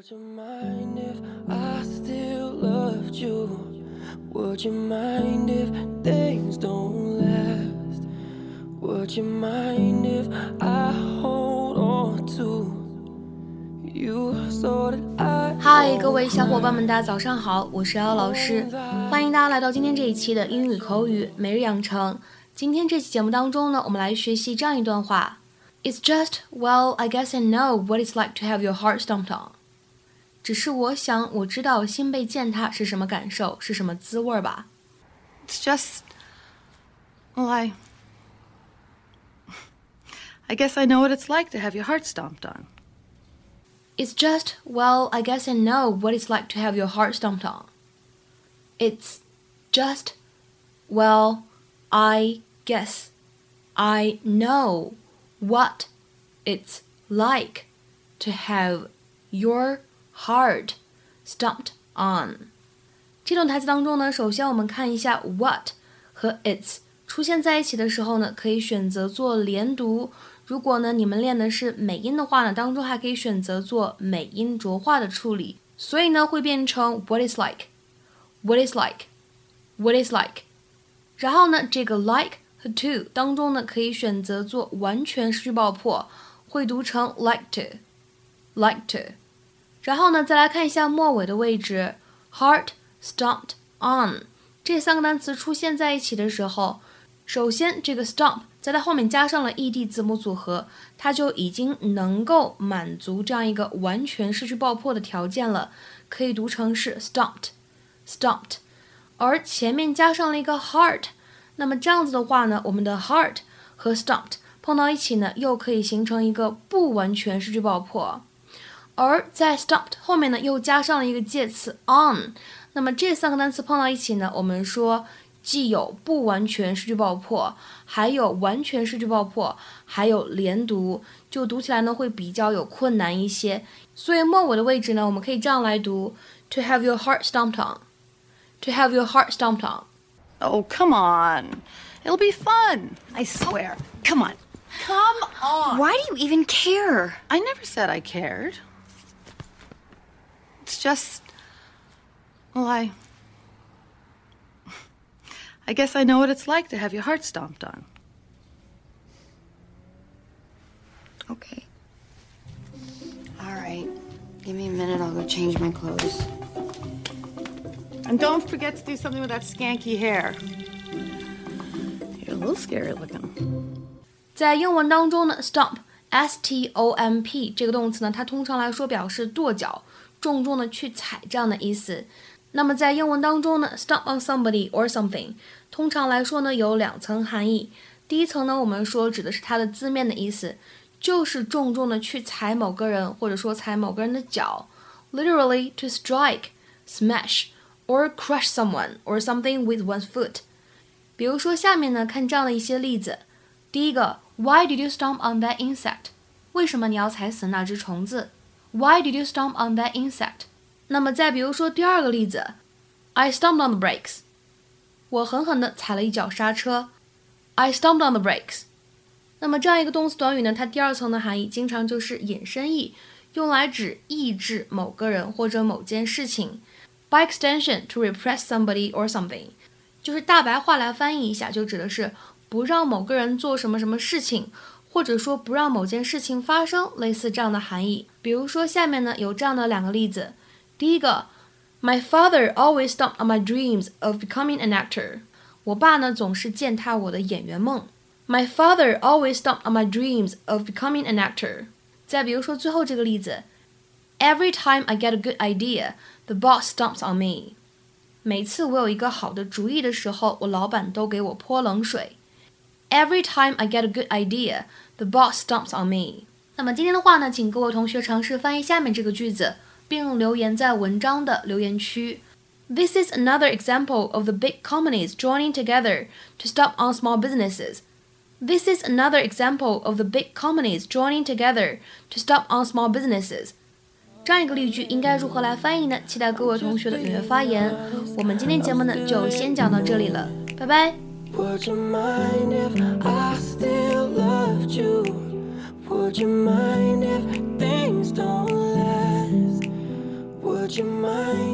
Would you mind if I still loved you? Would you mind if things don't last? Would you mind if I hold on to you so that I 嗨，各位小伙伴们，大家早上好，我是姚老师，欢迎大家来到今天这一期的英语口语每日养成。今天这期节目当中呢，我们来学习这样一段话：It's just well, I guess I know what it's like to have your heart stomped on。 只是我想我知道心被践踏是什么感受，是什么滋味吧。It's just, well, I, I guess I know what it's like to have your heart stomped on. It's just, well, I guess I know what it's like to have your heart stomped on. It's just, well, I guess I know what it's like to have your Hard, stomped on. 这段台词当中呢，首先我们看一下 what 和 its 出现在一起的时候呢，可以选择做连读。如果呢你们练的是美音的话呢，当中还可以选择做美音浊化的处理，所以呢会变成 what is like，what is like，what is like。然后呢，这个 like 和 to 当中呢可以选择做完全失去爆破，会读成 like to，like to。然后呢，再来看一下末尾的位置，heart stomped on 这三个单词出现在一起的时候，首先这个 stomp 在它后面加上了 ed 字母组合，它就已经能够满足这样一个完全失去爆破的条件了，可以读成是 stomped，stomped。而前面加上了一个 heart，那么这样子的话呢，我们的 heart 和 stomped 碰到一起呢，又可以形成一个不完全失去爆破。而在 stopped 后面呢，又加上了一个介词 on，那么这三个单词碰到一起呢，我们说既有不完全失去爆破，还有完全失去爆破，还有连读，就读起来呢会比较有困难一些。所以末尾的位置呢，我们可以这样来读：to have your heart stomped on，to have your heart stomped on。 Oh, come on. It'll be fun. I swear. Come on. Come on. Why do you even care? I never said I cared. It's just. Well, I. I guess I know what it's like to have your heart stomped on. Okay. All right. Give me a minute. I'll go change my clothes. And don't forget to do something with that skanky hair. You're a little scary looking. 在英文当中呢，stomp s t o m p 这个动词呢，它通常来说表示跺脚、 重重的去踩这样的意思。那么在英文当中呢，stomp on somebody or something，通常来说呢有两层含义。第一层呢，我们说指的是它的字面的意思，就是重重的去踩某个人，或者说踩某个人的脚，literally to strike, smash or crush someone or something with one's foot。比如说下面呢，看这样的一些例子。第一个，Why did you stomp on that insect？为什么你要踩死那只虫子 ？Why did you stomp on that insect？那么再比如说第二个例子，I stomped on the brakes。我狠狠地踩了一脚刹车。I stomped on the brakes。那么这样一个动词短语呢，它第二层的含义经常就是引申义，用来指抑制某个人或者某件事情。By extension, to repress somebody or something，就是大白话来翻译一下，就指的是不让某个人做什么什么事情，或者说不让某件事情发生，类似这样的含义。比如说下面呢有这样的两个例子，第一个，My father always stomped on my dreams of becoming an actor。我爸呢总是践踏我的演员梦。My father always stomped on my dreams of becoming an actor。再比如说最后这个例子，Every time I get a good idea, the boss stomps on me。每次我有一个好的主意的时候，我老板都给我泼冷水。Every time I get a good idea, the boss stomps on me。那么今天的话呢，请各位同学尝试翻译下面这个句子，并留言在文章的留言区。This is another example of the big companies joining together to stop on small businesses. This is another example of the big companies joining together to stop on small businesses. 这样一个例句应该如何来翻译呢？期待各位同学的踊跃发言。我们今天节目呢就先讲到这里了，拜拜。 Would you mind if I still loved you? Would you mind if things don't last? Would you mind